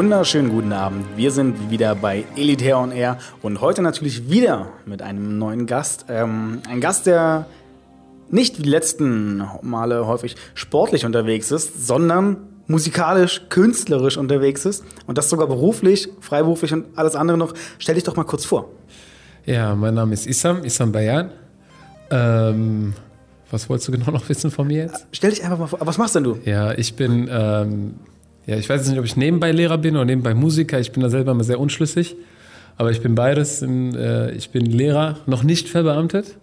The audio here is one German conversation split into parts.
wunderschönen guten Abend. Wir sind wieder bei Elitaire on Air und heute natürlich wieder mit einem neuen Gast. Ähm, ein Gast, der nicht wie die letzten Male häufig sportlich unterwegs ist, sondern musikalisch, künstlerisch unterwegs ist und das sogar beruflich, freiberuflich und alles andere noch. Stell dich doch mal kurz vor. Ja, mein Name ist Issam, Issam Bayan. Ähm, was wolltest du genau noch wissen von mir jetzt? Stell dich einfach mal vor. Was machst denn du? Ja, ich bin, ähm, ja, ich weiß nicht, ob ich nebenbei Lehrer bin oder nebenbei Musiker. Ich bin da selber mal sehr unschlüssig. Aber ich bin beides. Äh, ich bin Lehrer, noch nicht verbeamtet.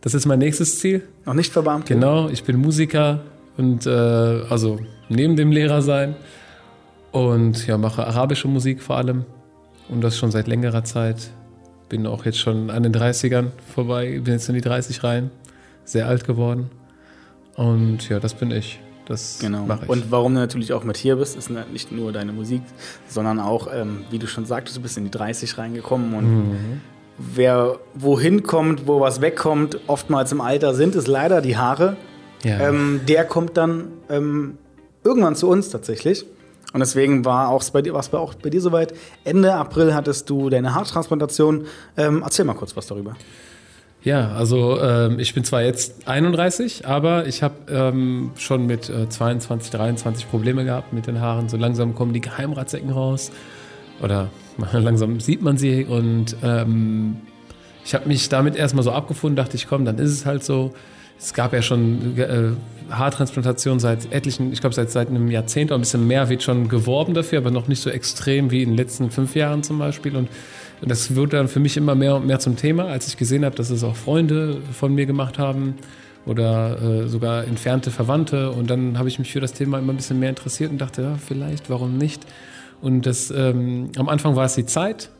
Das ist mein nächstes Ziel. Noch nicht verbeamtet? Genau, ich bin Musiker und äh, also neben dem Lehrer sein und ja, mache arabische Musik vor allem und das schon seit längerer Zeit. Bin auch jetzt schon an den 30ern vorbei, bin jetzt in die 30 rein, sehr alt geworden und ja, das bin ich. Das genau. mache ich. Und warum du natürlich auch mit hier bist, ist nicht nur deine Musik, sondern auch, ähm, wie du schon sagtest, du bist in die 30 reingekommen und mhm. wer wohin kommt, wo was wegkommt, oftmals im Alter sind es leider die Haare. Ja. Ähm, der kommt dann ähm, irgendwann zu uns tatsächlich. Und deswegen war auch bei dir, was auch bei dir soweit. Ende April hattest du deine Haartransplantation. Ähm, erzähl mal kurz was darüber. Ja, also ähm, ich bin zwar jetzt 31, aber ich habe ähm, schon mit äh, 22, 23 Probleme gehabt mit den Haaren. So langsam kommen die Geheimratsecken raus oder langsam sieht man sie und ähm, ich habe mich damit erstmal so abgefunden, dachte ich, komm, dann ist es halt so es gab ja schon äh, Haartransplantation seit etlichen, ich glaube seit, seit einem Jahrzehnt oder ein bisschen mehr wird schon geworben dafür, aber noch nicht so extrem wie in den letzten fünf Jahren zum Beispiel. Und, das wurde dann für mich immer mehr und mehr zum Thema, als ich gesehen habe, dass es auch Freunde von mir gemacht haben oder äh, sogar entfernte Verwandte. Und dann habe ich mich für das Thema immer ein bisschen mehr interessiert und dachte, ja, vielleicht, warum nicht? Und das, ähm, am Anfang war es die Zeit,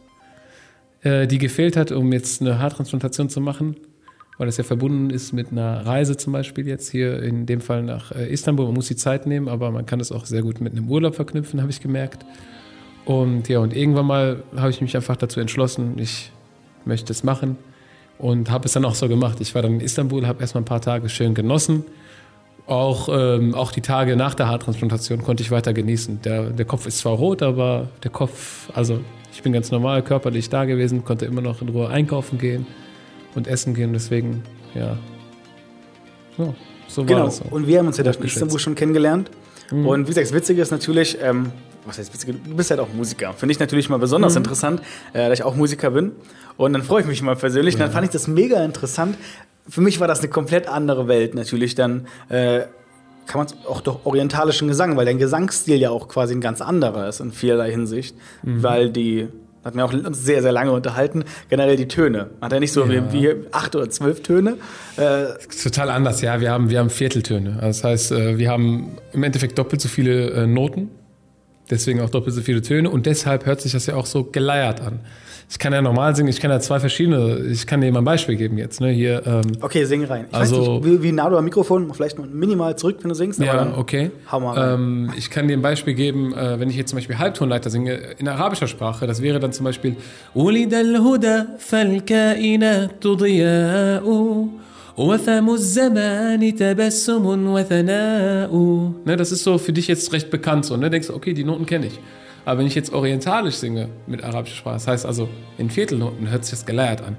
äh, die gefehlt hat, um jetzt eine Haartransplantation zu machen weil das ja verbunden ist mit einer Reise zum Beispiel jetzt hier in dem Fall nach äh, Istanbul. Man muss die Zeit nehmen, aber man kann es auch sehr gut mit einem Urlaub verknüpfen, habe ich gemerkt. Und ja, und irgendwann mal habe ich mich einfach dazu entschlossen, ich möchte es machen und habe es dann auch so gemacht. Ich war dann in Istanbul, habe erstmal ein paar Tage schön genossen. Auch, ähm, auch die Tage nach der Haartransplantation konnte ich weiter genießen. Der, der Kopf ist zwar rot, aber der Kopf, also ich bin ganz normal körperlich da gewesen, konnte immer noch in Ruhe einkaufen gehen und essen gehen. Deswegen, ja. So, so genau. war das. So. Und wir haben uns ja in Istanbul schon kennengelernt. Mhm. Und wie gesagt, das Witzige ist natürlich, ähm, was heißt du bist halt auch Musiker. Finde ich natürlich mal besonders mhm. interessant, äh, da ich auch Musiker bin. Und dann freue ich mich mal persönlich. Ja. Dann fand ich das mega interessant. Für mich war das eine komplett andere Welt natürlich. Dann äh, kann man es auch durch orientalischen Gesang, weil dein Gesangsstil ja auch quasi ein ganz anderer ist in vielerlei Hinsicht. Mhm. Weil die hat mir auch sehr, sehr lange unterhalten. Generell die Töne. Hat er nicht so ja. wie, wie, acht oder zwölf Töne? Äh Total anders, ja. Wir haben, wir haben Vierteltöne. Also das heißt, äh, wir haben im Endeffekt doppelt so viele äh, Noten. Deswegen auch doppelt so viele Töne. Und deshalb hört sich das ja auch so geleiert an. Ich kann ja normal singen, ich kann ja zwei verschiedene, ich kann dir mal ein Beispiel geben jetzt. Ne? Hier, ähm, okay, sing rein. Ich also, weiß nicht, wie, wie nah du am Mikrofon, vielleicht noch minimal zurück, wenn du singst. Ja, okay. Hau mal rein. Ähm, ich kann dir ein Beispiel geben, äh, wenn ich jetzt zum Beispiel Halbtonleiter singe, in arabischer Sprache, das wäre dann zum Beispiel Ne, das ist so für dich jetzt recht bekannt so, ne? Denkst du, okay, die Noten kenne ich. Aber wenn ich jetzt orientalisch singe mit arabischer Sprache, das heißt also in Viertelnoten, hört sich das geleiert an.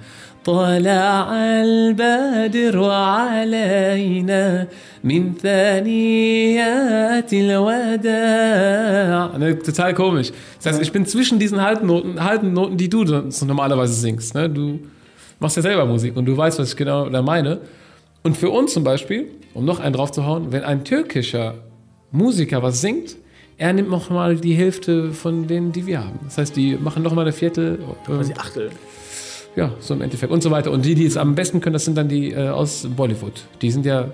Ne, total komisch. Das heißt, ich bin zwischen diesen halben Noten, halben Noten die du normalerweise singst. Ne? Du machst ja selber Musik und du weißt, was ich genau da meine. Und für uns zum Beispiel, um noch einen draufzuhauen, wenn ein türkischer Musiker was singt, er nimmt noch mal die Hälfte von denen, die wir haben. Das heißt, die machen noch mal eine Viertel. Quasi ähm, Achtel. Ja, so im Endeffekt und so weiter. Und die, die es am besten können, das sind dann die äh, aus Bollywood. Die sind ja,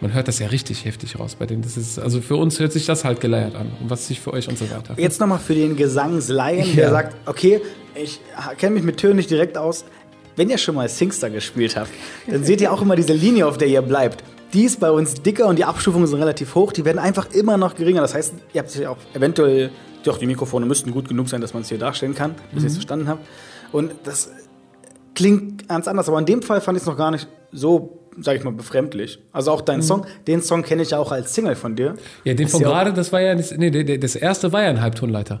man hört das ja richtig heftig raus bei denen. Das ist, also für uns hört sich das halt geleiert an. Und was sich für euch und so weiter. Jetzt nochmal für den Gesangsleien, ja. der sagt, okay, ich kenne mich mit Tönen nicht direkt aus. Wenn ihr schon mal Singstar gespielt habt, dann seht ihr auch immer diese Linie, auf der ihr bleibt. Die ist bei uns dicker und die Abstufungen sind relativ hoch. Die werden einfach immer noch geringer. Das heißt, ihr habt sich auch eventuell, doch die Mikrofone müssten gut genug sein, dass man es hier darstellen kann, bis mhm. ihr es verstanden habt. Und das klingt ganz anders. Aber in dem Fall fand ich es noch gar nicht so, sag ich mal, befremdlich. Also auch dein mhm. Song, den Song kenne ich ja auch als Single von dir. Ja, den von gerade, das war ja, nee, das erste war ja ein Halbtonleiter.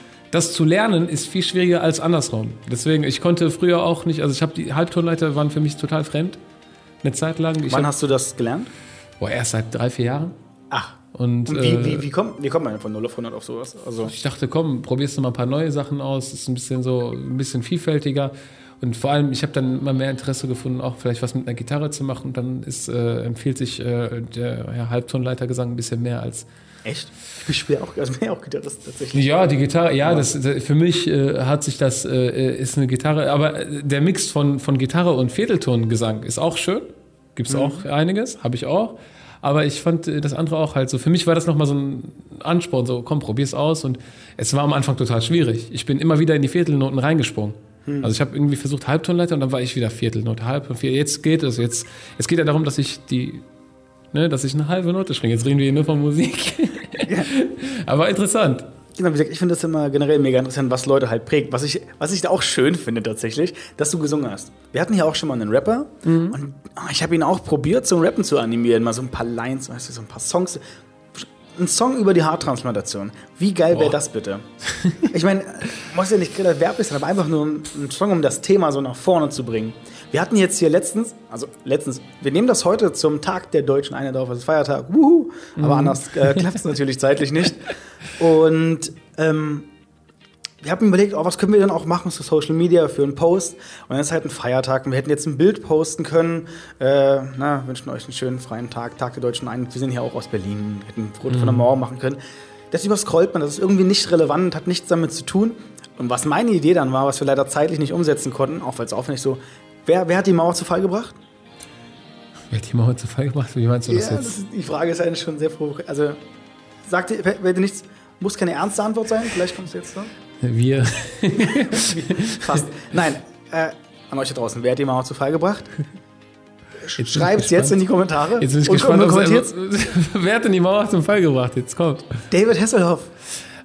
das zu lernen ist viel schwieriger als andersrum. Deswegen, ich konnte früher auch nicht, also ich habe die Halbtonleiter waren für mich total fremd. Eine Zeit lang. Wann hast du das gelernt? Boah, erst seit drei, vier Jahren. Ach. Und, Und wie, äh, wie, wie, kommt, wie kommt man von 0 auf 100 auf sowas? Also ich dachte, komm, probierst du mal ein paar neue Sachen aus. Ist ein bisschen so, ein bisschen vielfältiger. Und vor allem, ich habe dann immer mehr Interesse gefunden, auch vielleicht was mit einer Gitarre zu machen. Und dann ist, äh, empfiehlt sich äh, der ja, Halbtonleitergesang ein bisschen mehr als. Echt? Ich spiele auch, also bin auch Gitarrist tatsächlich. Ja, die Gitarre, ja, das, für mich äh, hat sich das, äh, ist eine Gitarre, aber der Mix von, von Gitarre und Vierteltongesang ist auch schön. Gibt es mhm. auch einiges, habe ich auch. Aber ich fand äh, das andere auch halt so. Für mich war das nochmal so ein Ansporn, so komm, probier's aus. Und es war am Anfang total schwierig. Ich bin immer wieder in die Viertelnoten reingesprungen. Mhm. Also ich habe irgendwie versucht Halbtonleiter und dann war ich wieder Viertelnote, halb und vier. Jetzt geht es. Jetzt, es geht ja darum, dass ich die, ne, dass ich eine halbe Note schwinge. Jetzt reden wir hier nur von Musik. Ja. Aber interessant. Genau, wie gesagt, ich finde das immer generell mega interessant, was Leute halt prägt. Was ich, was ich da auch schön finde tatsächlich, dass du gesungen hast. Wir hatten hier auch schon mal einen Rapper mhm. und oh, ich habe ihn auch probiert, zum Rappen zu animieren. Mal so ein paar Lines, weißt du, so ein paar Songs. Ein Song über die Haartransplantation. Wie geil wäre das bitte? ich meine, muss ja nicht gerade werblich sein, aber einfach nur ein, ein Song, um das Thema so nach vorne zu bringen. Wir hatten jetzt hier letztens, also letztens, wir nehmen das heute zum Tag der Deutschen Einheit auf, also Feiertag, wuhu, aber mhm. anders äh, klappt es natürlich zeitlich nicht. Und ähm, wir haben überlegt, oh, was können wir denn auch machen für Social Media, für einen Post. Und dann ist halt ein Feiertag und wir hätten jetzt ein Bild posten können. Äh, na, wünschen euch einen schönen freien Tag, Tag der Deutschen Einheit. Wir sind hier auch aus Berlin, hätten ein Foto mhm. von der Mauer machen können. Das überscrollt man, das ist irgendwie nicht relevant, hat nichts damit zu tun. Und was meine Idee dann war, was wir leider zeitlich nicht umsetzen konnten, auch weil es aufwendig so, Wer, wer hat die Mauer zu Fall gebracht? Wer hat die Mauer zu Fall gebracht? Wie meinst du das ja, jetzt? Das ist, die Frage ist eigentlich schon sehr froh. Also, sagt ihr, wer, nichts, muss keine ernste Antwort sein, vielleicht kommst du jetzt noch. Wir. Fast. Nein, äh, an euch da draußen, wer hat die Mauer zu Fall gebracht? Schreibt es jetzt in die Kommentare. Jetzt bin ich gespannt, wer hat denn die Mauer zum Fall gebracht? Jetzt kommt. David Hasselhoff.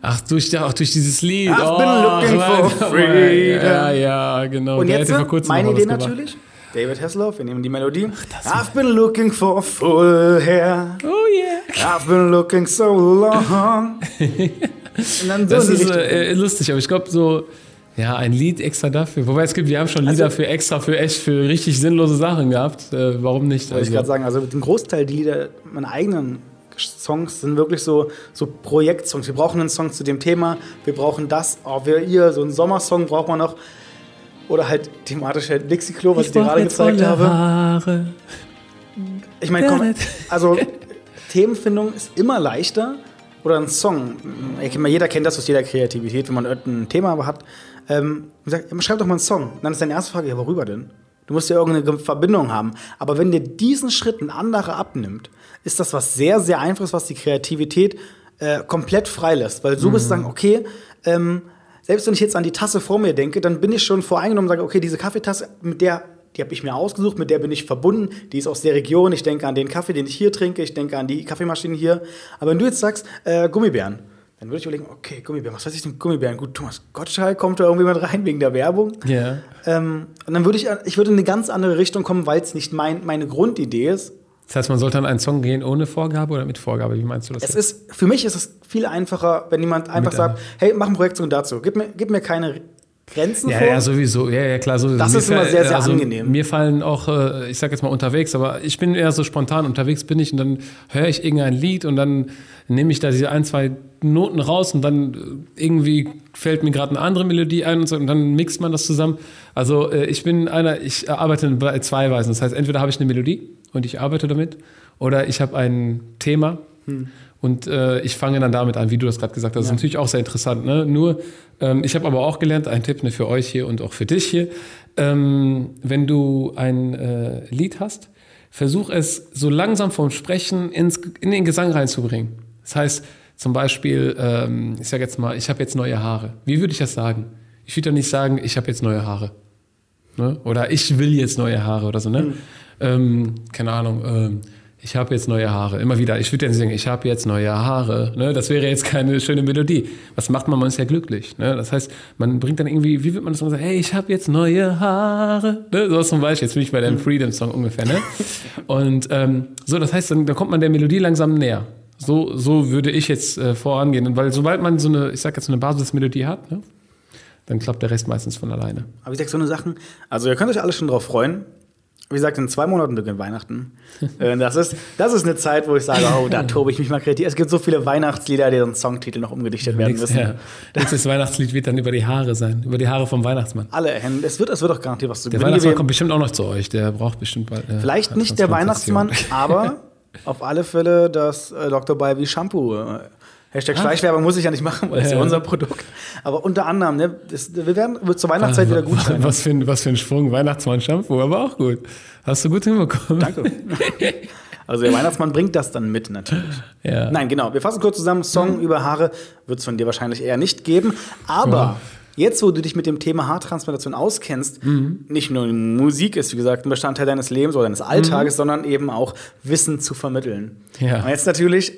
Ach, durch, auch durch dieses Lied. I've oh, been looking for freedom. Ja, ja, genau. Und jetzt meine Idee natürlich. David Hasselhoff, wir nehmen die Melodie. Ach, I've been looking for full hair. Oh yeah. I've been looking so long. So das ist äh, lustig, aber ich glaube so, ja, ein Lied extra dafür. Wobei es gibt, wir haben schon Lieder also, für extra, für echt, für richtig sinnlose Sachen gehabt. Äh, warum nicht? Wollte also. ich gerade sagen, also den Großteil die Lieder, meine eigenen Songs sind wirklich so, so Projektsongs. Wir brauchen einen Song zu dem Thema, wir brauchen das, oh, wir hier, so einen Sommersong braucht man noch. Oder halt thematisch halt Dixie-Klo, was ich, ich dir gerade gezeigt habe. Haare. Ich meine, komm, also Themenfindung ist immer leichter. Oder ein Song. Jeder kennt das aus jeder Kreativität, wenn man ein Thema hat. Ähm, sagt, schreib doch mal einen Song. dann ist deine erste Frage, ja, worüber denn? Du musst ja irgendeine Verbindung haben. Aber wenn dir diesen Schritt ein anderer abnimmt, ist das was sehr, sehr Einfaches, was die Kreativität äh, komplett freilässt. Weil so mhm. bist du sagen, okay, ähm, selbst wenn ich jetzt an die Tasse vor mir denke, dann bin ich schon voreingenommen und sage, okay, diese Kaffeetasse, mit der, die habe ich mir ausgesucht, mit der bin ich verbunden, die ist aus der Region, ich denke an den Kaffee, den ich hier trinke, ich denke an die Kaffeemaschine hier. Aber wenn du jetzt sagst, äh, Gummibären, dann würde ich überlegen, okay, Gummibären, was weiß ich denn Gummibären? Gut, Thomas Gottschalk kommt da irgendwie mit rein wegen der Werbung. Ja. Yeah. Ähm, und dann würde ich, ich würde in eine ganz andere Richtung kommen, weil es nicht mein, meine Grundidee ist. Das heißt, man sollte dann einen Song gehen ohne Vorgabe oder mit Vorgabe? Wie meinst du das? Es ist, für mich ist es viel einfacher, wenn jemand einfach sagt, hey, mach ein Projektsong dazu. Gib mir, gib mir keine Grenzen ja, vor. Ja, sowieso. Ja, ja, klar. Sowieso. Das mir ist immer sehr, sehr also, angenehm. Mir fallen auch, äh, ich sag jetzt mal unterwegs, aber ich bin eher so spontan unterwegs bin ich und dann höre ich irgendein Lied und dann nehme ich da diese ein, zwei Noten raus und dann irgendwie fällt mir gerade eine andere Melodie ein und, so, und dann mixt man das zusammen. Also äh, ich bin einer, ich arbeite bei zwei Weisen. Das heißt, entweder habe ich eine Melodie und ich arbeite damit oder ich habe ein Thema. Hm und äh, ich fange dann damit an, wie du das gerade gesagt hast. Das ist natürlich auch sehr interessant. Ne? Nur, ähm, ich habe aber auch gelernt, ein Tipp ne, für euch hier und auch für dich hier. Ähm, wenn du ein äh, Lied hast, versuch es so langsam vom Sprechen ins, in den Gesang reinzubringen. Das heißt, zum Beispiel, ähm, ich sage jetzt mal, ich habe jetzt neue Haare. Wie würde ich das sagen? Ich würde ja nicht sagen, ich habe jetzt neue Haare. Ne? Oder ich will jetzt neue Haare oder so. Ne? Mhm. Ähm, keine Ahnung. Ähm, ich habe jetzt neue Haare. Immer wieder, ich würde ja sagen, ich habe jetzt neue Haare. Ne? Das wäre jetzt keine schöne Melodie. Was macht man? Man ist ja glücklich. Ne? Das heißt, man bringt dann irgendwie, wie wird man das sagen? Hey, ich habe jetzt neue Haare. Ne? So zum Beispiel, jetzt bin ich bei dem Freedom-Song ungefähr. Ne? Und ähm, so, das heißt, dann, dann kommt man der Melodie langsam näher. So, so würde ich jetzt äh, vorangehen. Weil sobald man so eine, ich sag jetzt, so eine Basismelodie hat, ne? dann klappt der Rest meistens von alleine. Aber ich sag so eine Sachen, also ihr könnt euch alle schon drauf freuen wie gesagt, in zwei Monaten beginnt Weihnachten. Äh, das, ist, das ist eine Zeit, wo ich sage, oh, da tobe ich mich mal kreativ. Es gibt so viele Weihnachtslieder, deren Songtitel noch umgedichtet werden müssen. Ja. Nächstes Weihnachtslied wird dann über die Haare sein, über die Haare vom Weihnachtsmann. Alle Hände. Es wird, es wird auch garantiert was zu Der Weihnachtsmann kommt bestimmt auch noch zu euch. Der braucht bestimmt bald. Äh, Vielleicht nicht der Weihnachtsmann, aber auf alle Fälle das äh, Dr. Balbi Shampoo. Äh, Hashtag ah. Schleichwerbung muss ich ja nicht machen, weil es ja. ja unser Produkt. Aber unter anderem, ne, das, wir werden wird zur Weihnachtszeit wieder gut sein. Was für, ein, was für ein Sprung, Weihnachtsmann-Shampoo, aber auch gut. Hast du gut hinbekommen. Danke. Also der Weihnachtsmann bringt das dann mit natürlich. Ja. Nein, genau. Wir fassen kurz zusammen. Song mhm. über Haare wird es von dir wahrscheinlich eher nicht geben. Aber. Jetzt, wo du dich mit dem Thema Haartransplantation auskennst, mhm. nicht nur Musik ist, wie gesagt, ein Bestandteil deines Lebens oder deines Alltages, mhm. sondern eben auch Wissen zu vermitteln. Ja. Und jetzt natürlich,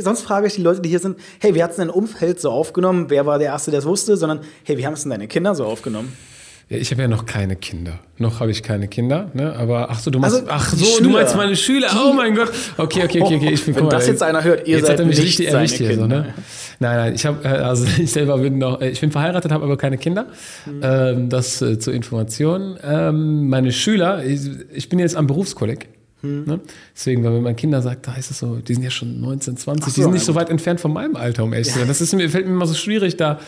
sonst frage ich die Leute, die hier sind, hey, wie hat es dein Umfeld so aufgenommen? Wer war der Erste, der es wusste? Sondern, hey, wie haben es denn deine Kinder so aufgenommen? Ja, ich habe ja noch keine Kinder. Noch habe ich keine Kinder, ne? Aber ach so, du meinst, also, ach so, Schüler, du meinst meine Schüler. Oh mein Gott. Okay, okay, okay, okay. Ich bin Wenn mal, das jetzt einer hört, ihr jetzt seid hat er mich richtig erwischt hier, so, ne? Nein, nein, ich habe äh, also ich selber bin noch, äh, ich bin verheiratet, habe aber keine Kinder. Mhm. Ähm, das äh, zur Information. Ähm, meine Schüler, ich, ich bin jetzt am Berufskolleg. Hm. Ne? Deswegen, wenn man Kinder sagt, da heißt es so, die sind ja schon 19, 20, so, die sind nicht so weit entfernt von meinem Alter, um ehrlich zu sein. Das ist mir, fällt mir immer so schwierig, da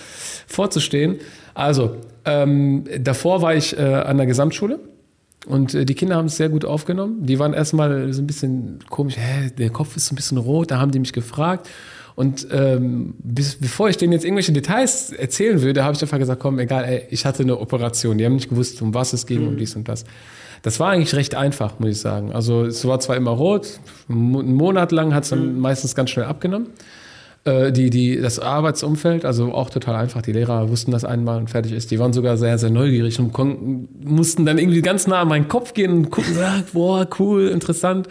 vorzustehen. Also, ähm, davor war ich äh, an der Gesamtschule. Und äh, die Kinder haben es sehr gut aufgenommen. Die waren erstmal so ein bisschen komisch, hä, der Kopf ist so ein bisschen rot, da haben die mich gefragt. Und ähm, bis, bevor ich denen jetzt irgendwelche Details erzählen würde, habe ich einfach gesagt, komm, egal, ey, ich hatte eine Operation. Die haben nicht gewusst, um was es ging, mhm. um dies und das. Das war eigentlich recht einfach, muss ich sagen. Also es war zwar immer rot, einen Monat lang hat es dann mhm. meistens ganz schnell abgenommen. Äh, die, die, das Arbeitsumfeld, also auch total einfach. Die Lehrer wussten das einmal und fertig ist. Die waren sogar sehr, sehr neugierig und konnten, mussten dann irgendwie ganz nah an meinen Kopf gehen und gucken, sagen, boah, cool, interessant.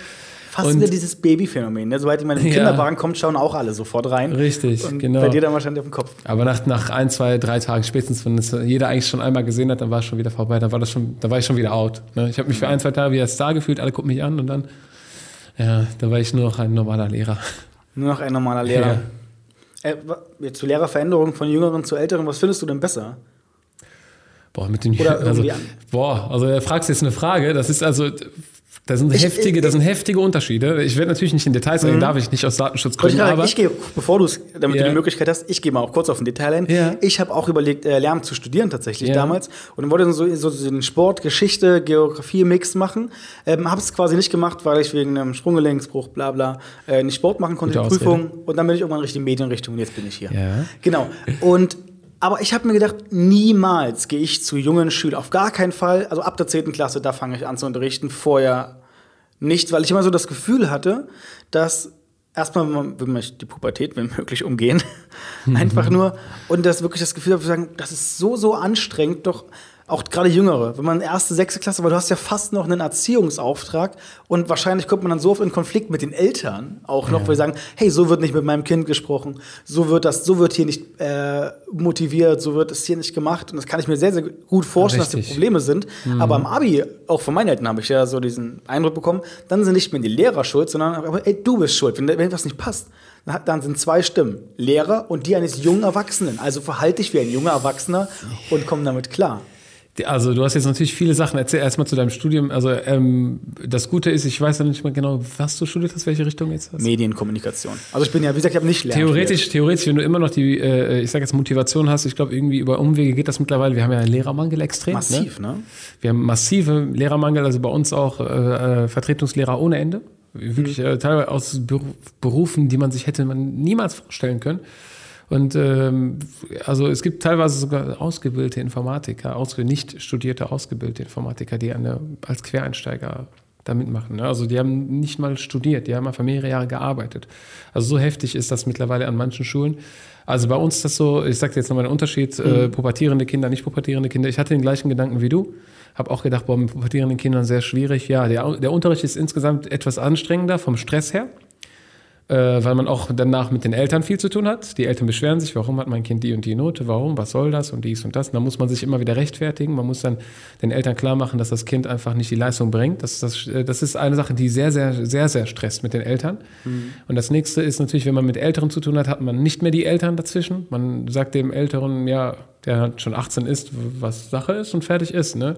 Fast und, wieder dieses Babyphänomen. Ne? Sobald jemand in den ja. Kinderwagen kommt, schauen auch alle sofort rein. Richtig, und genau. Bei dir dann wahrscheinlich auf dem Kopf. Aber nach, nach ein, zwei, drei Tagen spätestens, wenn es jeder eigentlich schon einmal gesehen hat, dann war es schon wieder vorbei. Dann war, das schon, dann war ich schon wieder out. Ne? Ich habe mich für ein, zwei Tage wie ein Star gefühlt, alle gucken mich an und dann, ja, dann war ich nur noch ein normaler Lehrer. Nur noch ein normaler Lehrer. Ja. Äh, zu Lehrerveränderung von Jüngeren zu Älteren, was findest du denn besser? Boah, mit den Oder also, boah, also er fragst jetzt eine Frage. Das ist also das sind ich, heftige, ich, das sind heftige Unterschiede. Ich werde natürlich nicht in Details reingehen, mhm. darf ich nicht aus Datenschutzgründen. Ich, aber ich gehe, bevor du es, damit yeah. du die Möglichkeit hast, ich gehe mal auch kurz auf ein Detail ein. Yeah. Ich habe auch überlegt, äh, Lärm zu studieren tatsächlich yeah. damals und dann wollte ich so, so den Sport, Geschichte, Geografie-Mix machen. Ähm, habe es quasi nicht gemacht, weil ich wegen einem Sprunggelenksbruch, bla bla, äh, nicht Sport machen konnte, die Prüfung. Und dann bin ich irgendwann Richtung Medienrichtung und jetzt bin ich hier. Genau. Und aber ich habe mir gedacht, niemals gehe ich zu jungen Schülern, auf gar keinen Fall. Also ab der 10. Klasse, da fange ich an zu unterrichten. Vorher nicht, weil ich immer so das Gefühl hatte, dass erstmal will man die Pubertät, wenn möglich, umgehen. Einfach nur. Und das wirklich das Gefühl habe, sagen, das ist so, so anstrengend, doch auch gerade Jüngere, wenn man erste, sechste Klasse, weil du hast ja fast noch einen Erziehungsauftrag und wahrscheinlich kommt man dann so oft in Konflikt mit den Eltern auch noch, ja. weil sie sagen, hey, so wird nicht mit meinem Kind gesprochen, so wird das, so wird hier nicht äh, motiviert, so wird es hier nicht gemacht und das kann ich mir sehr, sehr gut vorstellen, Richtig. dass die Probleme sind. Mhm. Aber am Abi, auch von meinen Eltern habe ich ja so diesen Eindruck bekommen, dann sind nicht mehr die Lehrer schuld, sondern aber, ey, du bist schuld, wenn, wenn etwas nicht passt dann sind zwei Stimmen. Lehrer und die eines jungen Erwachsenen. Also verhalte dich wie ein junger Erwachsener und komm damit klar. Also du hast jetzt natürlich viele Sachen erzählt. Erstmal zu deinem Studium. Also ähm, das Gute ist, ich weiß ja nicht mal genau, was du studiert hast, welche Richtung jetzt hast. Medienkommunikation. Also ich bin ja, wie gesagt, ich habe nicht lernen. Theoretisch, theoretisch, wenn du immer noch die, äh, ich sage jetzt Motivation hast, ich glaube irgendwie über Umwege geht das mittlerweile. Wir haben ja einen Lehrermangel extrem. Ne? Massiv, ne? ne? Wir haben massive Lehrermangel, also bei uns auch äh, äh Vertretungslehrer ohne Ende. Wirklich mhm. äh, teilweise aus Berufen, die man sich hätte man niemals vorstellen können. Und ähm, also es gibt teilweise sogar ausgebildete Informatiker, ausge nicht studierte ausgebildete Informatiker, die eine, als Quereinsteiger da mitmachen. Ne? Also die haben nicht mal studiert, die haben einfach mehrere Jahre gearbeitet. Also so heftig ist das mittlerweile an manchen Schulen. Also bei uns ist das so, ich sage jetzt nochmal einen Unterschied, äh, mhm. äh, pubertierende Kinder, nicht pubertierende Kinder. Ich hatte den gleichen Gedanken wie du. Habe auch gedacht, boah, mit pubertierenden Kindern sehr schwierig. Ja, der, der Unterricht ist insgesamt etwas anstrengender vom Stress her weil man auch danach mit den Eltern viel zu tun hat. Die Eltern beschweren sich, warum hat mein Kind die und die Note, warum, was soll das und dies und das. Und dann muss man sich immer wieder rechtfertigen. Man muss dann den Eltern klar machen, dass das Kind einfach nicht die Leistung bringt. Das, das, äh, das ist eine Sache, die sehr, sehr, sehr, sehr stresst mit den Eltern. Mhm. Und das nächste ist natürlich, wenn man mit Älteren zu tun hat, hat man nicht mehr die Eltern dazwischen. Man sagt dem Älteren, ja, der schon 18 ist, was Sache ist und fertig ist. Ne?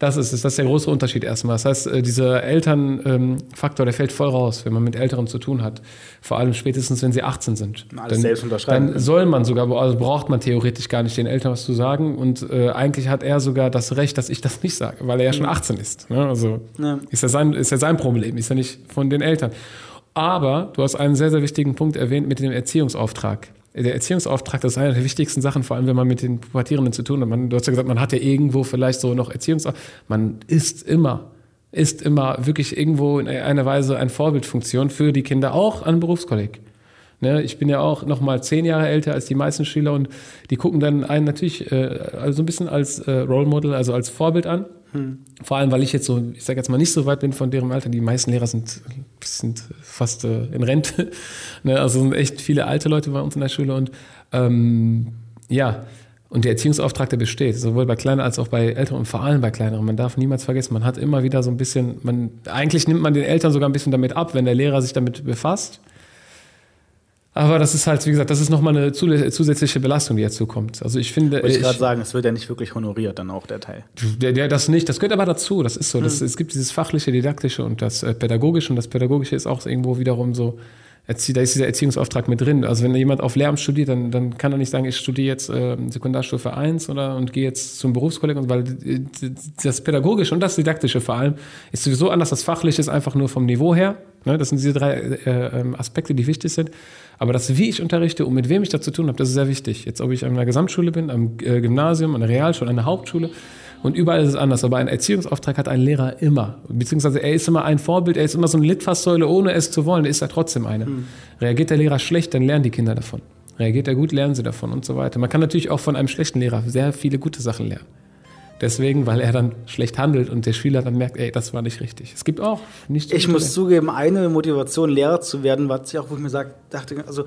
Das ist es, das ist der große Unterschied erstmal. Das heißt, äh, dieser Elternfaktor, der fällt voll raus, wenn man mit Älteren zu tun hat. Vor allem spätestens, wenn sie 18 sind. Alles dann, selbst unterschreiben. Dann soll man sogar, also braucht man theoretisch gar nicht den Eltern was zu sagen. Und äh, eigentlich hat er sogar das Recht, dass ich das nicht sage, weil er ja schon 18 ist. Ne? Also ja. Ist, ja sein, ist ja sein Problem, ist ja nicht von den Eltern. Aber du hast einen sehr, sehr wichtigen Punkt erwähnt mit dem Erziehungsauftrag der Erziehungsauftrag, das ist eine der wichtigsten Sachen, vor allem wenn man mit den Pubertierenden zu tun hat. Man, du hast ja gesagt, man hat ja irgendwo vielleicht so noch Erziehungsauftrag. Man ist immer, ist immer wirklich irgendwo in einer Weise eine Vorbildfunktion für die Kinder, auch an Berufskolleg. Ne, ich bin ja auch noch mal zehn Jahre älter als die meisten Schüler und die gucken dann einen natürlich äh, also ein bisschen als äh, Role Model, also als Vorbild an. Vor allem, weil ich jetzt so, ich sage jetzt mal nicht so weit bin von deren Alter. Die meisten Lehrer sind, sind fast äh, in Rente. ne? Also sind echt viele alte Leute bei uns in der Schule und ähm, ja, und der Erziehungsauftrag, der besteht, sowohl bei kleineren als auch bei älteren und vor allem bei kleineren. Man darf niemals vergessen, man hat immer wieder so ein bisschen, man, eigentlich nimmt man den Eltern sogar ein bisschen damit ab, wenn der Lehrer sich damit befasst. Aber das ist halt, wie gesagt, das ist nochmal eine zusätzliche Belastung, die dazu kommt. Also ich finde. Wollte ich gerade sagen, es wird ja nicht wirklich honoriert, dann auch der Teil. Der, der, das nicht, das gehört aber dazu, das ist so. Das, hm. Es gibt dieses fachliche, didaktische und das äh, pädagogische und das pädagogische ist auch irgendwo wiederum so da ist dieser Erziehungsauftrag mit drin. Also wenn jemand auf Lehramt studiert, dann, dann kann er nicht sagen, ich studiere jetzt äh, Sekundarstufe 1 oder und gehe jetzt zum Berufskolleg, weil das Pädagogische und das Didaktische vor allem ist sowieso anders. Das Fachliche ist einfach nur vom Niveau her. Ne? Das sind diese drei äh, ähm, Aspekte, die wichtig sind. Aber das, wie ich unterrichte und mit wem ich da zu tun habe, das ist sehr wichtig. Jetzt, ob ich an einer Gesamtschule bin, am äh, Gymnasium, an der Realschule, an der Hauptschule, und überall ist es anders. Aber ein Erziehungsauftrag hat ein Lehrer immer. Beziehungsweise er ist immer ein Vorbild, er ist immer so eine Litfaßsäule, ohne es zu wollen, ist er trotzdem eine. Mhm. Reagiert der Lehrer schlecht, dann lernen die Kinder davon. Reagiert er gut, lernen sie davon und so weiter. Man kann natürlich auch von einem schlechten Lehrer sehr viele gute Sachen lernen. Deswegen, weil er dann schlecht handelt und der Schüler dann merkt, ey, das war nicht richtig. Es gibt auch nicht. Ich muss zugeben, eine Motivation, Lehrer zu werden, war ich auch, wo ich mir sagt, dachte, also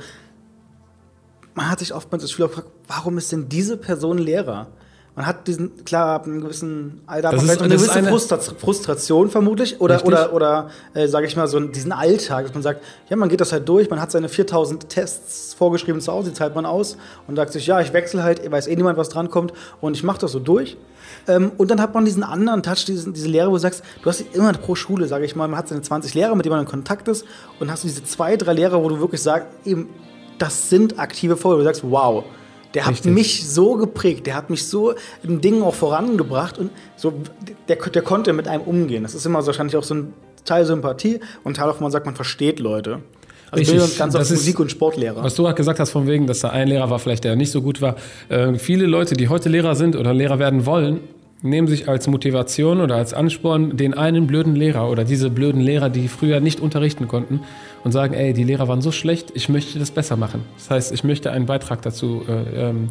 man hat sich oftmals als Schüler gefragt, warum ist denn diese Person Lehrer? Man hat diesen, klar, ab einem gewissen Alter, das ist, eine gewisse eine Frustration, vermutlich oder, richtig. oder, oder äh, sage ich mal, so diesen Alltag, dass man sagt, ja, man geht das halt durch, man hat seine 4000 Tests vorgeschrieben zu Hause, die zahlt man aus und sagt sich, ja, ich wechsle halt, weiß eh niemand, was drankommt und ich mache das so durch. Ähm, und dann hat man diesen anderen Touch, diesen, diese Lehre, wo du sagst, du hast immer pro Schule, sage ich mal, man hat seine 20 Lehrer, mit denen man in Kontakt ist und hast du diese zwei, drei Lehrer, wo du wirklich sagst, eben, das sind aktive Folgen, wo du sagst, wow, der Richtig. hat mich so geprägt, der hat mich so in Dingen auch vorangebracht und so, der, der konnte mit einem umgehen. Das ist immer wahrscheinlich auch so ein Teil Sympathie und Teil, wo man sagt, man versteht Leute. Also Richtig. ich ganz auf Musik- und Sportlehrer. Was du gerade gesagt hast, von wegen, dass da ein Lehrer war, vielleicht der nicht so gut war. Äh, viele Leute, die heute Lehrer sind oder Lehrer werden wollen, nehmen sich als Motivation oder als Ansporn den einen blöden Lehrer oder diese blöden Lehrer, die früher nicht unterrichten konnten und sagen, ey, die Lehrer waren so schlecht, ich möchte das besser machen. Das heißt, ich möchte einen Beitrag dazu, äh, ähm,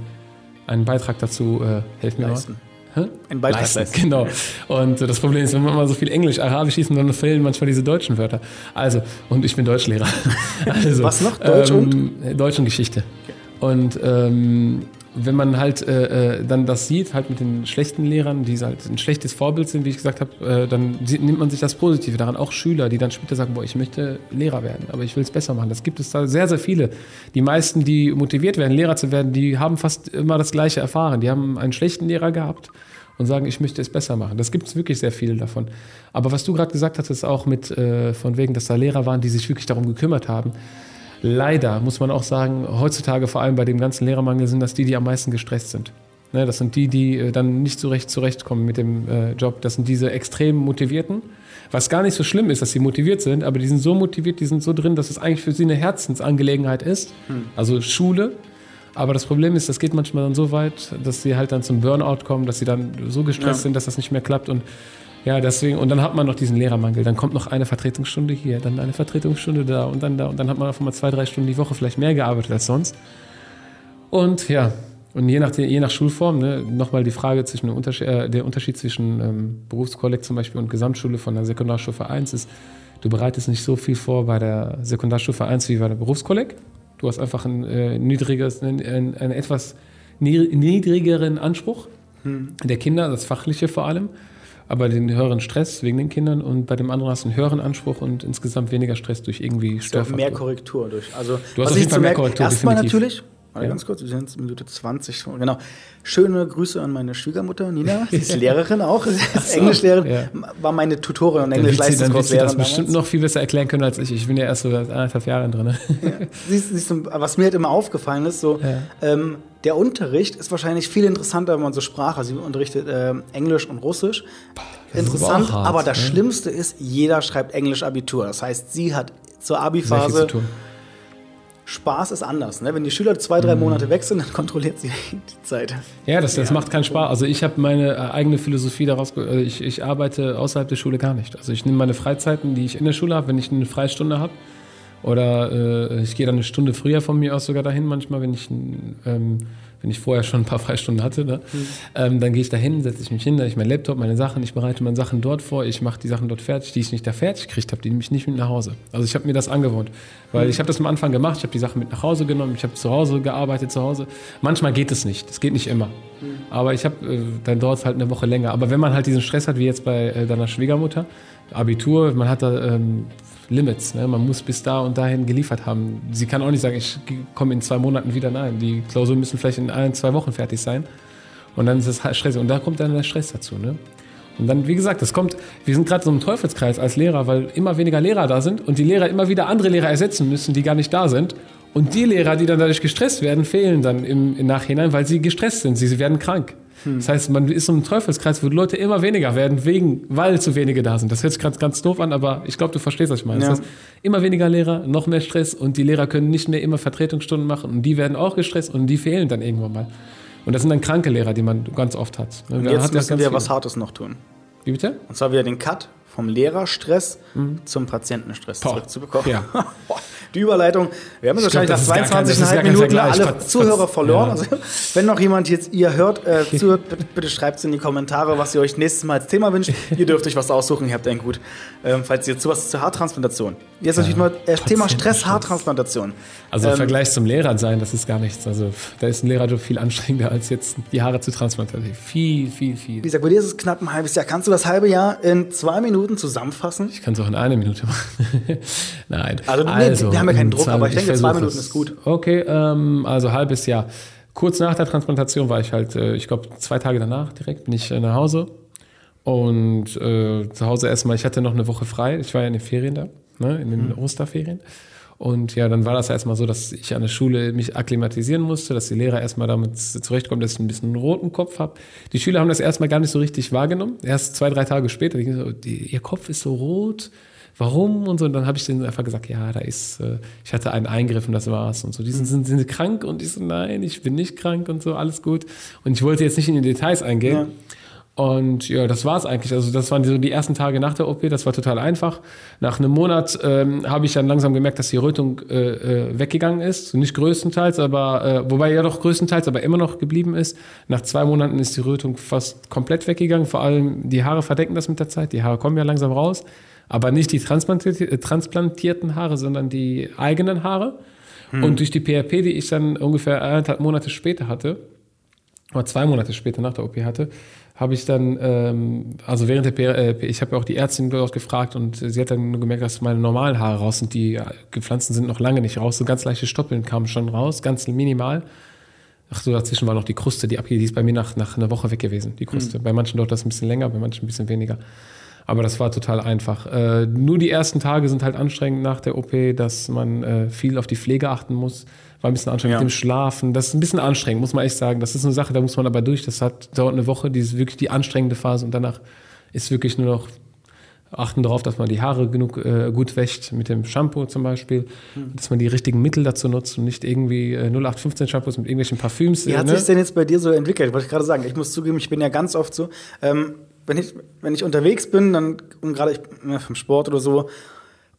einen Beitrag dazu, äh, helf mir leisten. Hä? Ein Beitrag leisten, leisten. Genau. Und äh, das Problem ist, wenn man mal so viel Englisch, Arabisch liest, dann fehlen manchmal diese deutschen Wörter. Also, und ich bin Deutschlehrer. Also, Was noch? Deutsch ähm, und? Deutsch und Geschichte. Okay. Und ähm, wenn man halt äh, äh, dann das sieht, halt mit den schlechten Lehrern, die halt ein schlechtes Vorbild sind, wie ich gesagt habe, äh, dann nimmt man sich das Positive daran. Auch Schüler, die dann später sagen, boah, ich möchte Lehrer werden, aber ich will es besser machen. Das gibt es da sehr, sehr viele. Die meisten, die motiviert werden, Lehrer zu werden, die haben fast immer das Gleiche erfahren. Die haben einen schlechten Lehrer gehabt und sagen, ich möchte es besser machen. Das gibt es wirklich sehr viele davon. Aber was du gerade gesagt hast, ist auch mit äh, von wegen, dass da Lehrer waren, die sich wirklich darum gekümmert haben leider, muss man auch sagen, heutzutage vor allem bei dem ganzen Lehrermangel sind das die, die am meisten gestresst sind. Ne, das sind die, die äh, dann nicht so recht zurechtkommen mit dem äh, Job. Das sind diese extrem motivierten. Was gar nicht so schlimm ist, dass sie motiviert sind, aber die sind so motiviert, die sind so drin, dass es eigentlich für sie eine Herzensangelegenheit ist. Hm. Also Schule. Aber das Problem ist, das geht manchmal dann so weit, dass sie halt dann zum Burnout kommen, dass sie dann so gestresst ja. sind, dass das nicht mehr klappt. Und ja, deswegen, und dann hat man noch diesen Lehrermangel. Dann kommt noch eine Vertretungsstunde hier, dann eine Vertretungsstunde da und dann da. Und dann hat man auf einmal zwei, drei Stunden die Woche vielleicht mehr gearbeitet als sonst. Und ja, Und je nach, je nach Schulform, ne, nochmal die Frage zwischen dem Unterschied, äh, der Unterschied zwischen ähm, Berufskolleg zum Beispiel und Gesamtschule von der Sekundarstufe 1 ist, du bereitest nicht so viel vor bei der Sekundarstufe 1 wie bei der Berufskolleg. Du hast einfach ein, äh, niedriges, ein, ein, einen etwas niedrigeren Anspruch hm. der Kinder, das Fachliche vor allem, aber den höheren Stress wegen den Kindern und bei dem anderen hast du einen höheren Anspruch und insgesamt weniger Stress durch irgendwie Störfaktoren. Mehr Korrektur durch. Also, du hast auf jeden Fall mehr Korrektur. Erstmal natürlich, Warte ja. ganz kurz, wir sind jetzt Minute 20. Genau. Schöne Grüße an meine Schwiegermutter, Nina. Sie ist Lehrerin auch. Sie ist Englischlehrerin. Ja. War meine Tutorin und Englisch-Leistungskurs-Lehrerin. das bestimmt noch viel besser erklären können als ich. Ich bin ja erst so seit anderthalb Jahren drin. Ja. Siehst, siehst du, was mir halt immer aufgefallen ist, so, ähm, der Unterricht ist wahrscheinlich viel interessanter, wenn man so Sprache, also sie unterrichtet äh, Englisch und Russisch. Das Interessant, hart, aber das ne? Schlimmste ist, jeder schreibt Englisch-Abitur. Das heißt, sie hat zur Abi-Phase Spaß ist anders. Ne? Wenn die Schüler zwei, drei mhm. Monate weg sind, dann kontrolliert sie die Zeit. Ja, das, das ja. macht keinen Spaß. Also ich habe meine äh, eigene Philosophie daraus, also ich, ich arbeite außerhalb der Schule gar nicht. Also ich nehme meine Freizeiten, die ich in der Schule habe, wenn ich eine Freistunde habe. Oder äh, ich gehe dann eine Stunde früher von mir aus sogar dahin, manchmal, wenn ich ähm, wenn ich vorher schon ein paar Freistunden hatte, ne? Mhm. ähm, dann gehe ich da hin, setze ich mich hin, da ich mein Laptop, meine Sachen, ich bereite meine Sachen dort vor, ich mache die Sachen dort fertig, die ich nicht da fertig gekriegt habe, die nehme ich nicht mit nach Hause. Also ich habe mir das angewohnt, weil mhm. ich habe das am Anfang gemacht, ich habe die Sachen mit nach Hause genommen, ich habe zu Hause gearbeitet, zu Hause. Manchmal geht es nicht, das geht nicht immer. Mhm. Aber ich habe, äh, dann dauert es halt eine Woche länger. Aber wenn man halt diesen Stress hat, wie jetzt bei äh, deiner Schwiegermutter, Abitur, man hat da ähm, Limits. Ne? Man muss bis da und dahin geliefert haben. Sie kann auch nicht sagen, ich komme in zwei Monaten wieder. Nein, die Klausuren müssen vielleicht in ein, zwei Wochen fertig sein. Und dann ist es halt stressig. Und da kommt dann der Stress dazu. Ne? Und dann, wie gesagt, das kommt, wir sind gerade so im Teufelskreis als Lehrer, weil immer weniger Lehrer da sind und die Lehrer immer wieder andere Lehrer ersetzen müssen, die gar nicht da sind. Und die Lehrer, die dann dadurch gestresst werden, fehlen dann im, im Nachhinein, weil sie gestresst sind. Sie, sie werden krank. Hm. Das heißt, man ist so ein Teufelskreis, wo die Leute immer weniger werden, wegen, weil zu wenige da sind. Das hört sich ganz, ganz doof an, aber ich glaube, du verstehst, was ich meine. Ja. Das heißt, immer weniger Lehrer, noch mehr Stress und die Lehrer können nicht mehr immer Vertretungsstunden machen und die werden auch gestresst und die fehlen dann irgendwann mal. Und das sind dann kranke Lehrer, die man ganz oft hat. Und jetzt hat müssen wir viele. was Hartes noch tun. Wie bitte? Und zwar wieder den Cut vom Lehrerstress mhm. zum Patientenstress Boah. zurückzubekommen. Ja. die Überleitung. Wir haben jetzt wahrscheinlich nach 22,5 Minuten alle Zuhörer verloren. Ja. Also, wenn noch jemand jetzt ihr hört, äh, zuhört, bitte, bitte schreibt es in die Kommentare, was ihr euch nächstes Mal als Thema wünscht. ihr dürft euch was aussuchen, ihr habt ein gut. Ähm, falls ihr zu was zur Haartransplantation. Jetzt natürlich mal äh, Thema Stress-Haartransplantation. Also im ähm, Vergleich zum Lehrer sein, das ist gar nichts. Also da ist ein Lehrerjob viel anstrengender, als jetzt die Haare zu transplantieren. Viel, viel, viel. Wie gesagt, bei dir ist es knapp ein halbes Jahr. Kannst du das halbe Jahr in zwei Minuten zusammenfassen? Ich kann es auch in einer Minute machen. Nein. Also, also nee, haben ja keinen Druck, aber ich denke, zwei Minuten ist gut. Okay, ähm, also halbes Jahr. Kurz nach der Transplantation war ich halt, äh, ich glaube, zwei Tage danach direkt bin ich äh, nach Hause. Und äh, zu Hause erstmal, ich hatte noch eine Woche frei. Ich war ja in den Ferien da, ne, in den mhm. Osterferien. Und ja, dann war das erstmal so, dass ich an der Schule mich akklimatisieren musste, dass die Lehrer erstmal damit zurechtkommen, dass ich ein bisschen einen roten Kopf habe. Die Schüler haben das erstmal gar nicht so richtig wahrgenommen. Erst zwei, drei Tage später, die, so, die, ihr Kopf ist so rot warum und so. Und dann habe ich denen einfach gesagt, ja, da ist, äh, ich hatte einen Eingriff und das war's und so. Die sind, sind, sind krank und ich so, nein, ich bin nicht krank und so, alles gut. Und ich wollte jetzt nicht in die Details eingehen. Ja. Und ja, das war's eigentlich. Also das waren so die ersten Tage nach der OP. Das war total einfach. Nach einem Monat ähm, habe ich dann langsam gemerkt, dass die Rötung äh, äh, weggegangen ist. Nicht größtenteils, aber äh, wobei ja doch größtenteils, aber immer noch geblieben ist. Nach zwei Monaten ist die Rötung fast komplett weggegangen. Vor allem die Haare verdecken das mit der Zeit. Die Haare kommen ja langsam raus. Aber nicht die äh, transplantierten Haare, sondern die eigenen Haare. Hm. Und durch die PRP, die ich dann ungefähr eineinhalb Monate später hatte, oder zwei Monate später nach der OP hatte, habe ich dann, ähm, also während der PRP, ich habe auch die Ärztin dort gefragt und sie hat dann gemerkt, dass meine normalen Haare raus sind. Die gepflanzten sind noch lange nicht raus. So ganz leichte Stoppeln kamen schon raus, ganz minimal. Ach so, dazwischen war noch die Kruste, die abgeht, die ist bei mir nach, nach einer Woche weg gewesen, die Kruste. Mhm. Bei manchen dauert das ein bisschen länger, bei manchen ein bisschen weniger. Aber das war total einfach. Äh, nur die ersten Tage sind halt anstrengend nach der OP, dass man äh, viel auf die Pflege achten muss. War ein bisschen anstrengend ja. mit dem Schlafen. Das ist ein bisschen anstrengend, muss man echt sagen. Das ist eine Sache, da muss man aber durch. Das hat, dauert eine Woche, die ist wirklich die anstrengende Phase und danach ist wirklich nur noch achten darauf, dass man die Haare genug äh, gut wäscht mit dem Shampoo zum Beispiel, mhm. dass man die richtigen Mittel dazu nutzt und nicht irgendwie äh, 0815 Shampoos mit irgendwelchen Parfüms. Wie hat ne? sich denn jetzt bei dir so entwickelt? Wollte ich gerade sagen. Ich muss zugeben, ich bin ja ganz oft so. Ähm, wenn ich, wenn ich unterwegs bin, dann, und gerade ich ja, vom Sport oder so,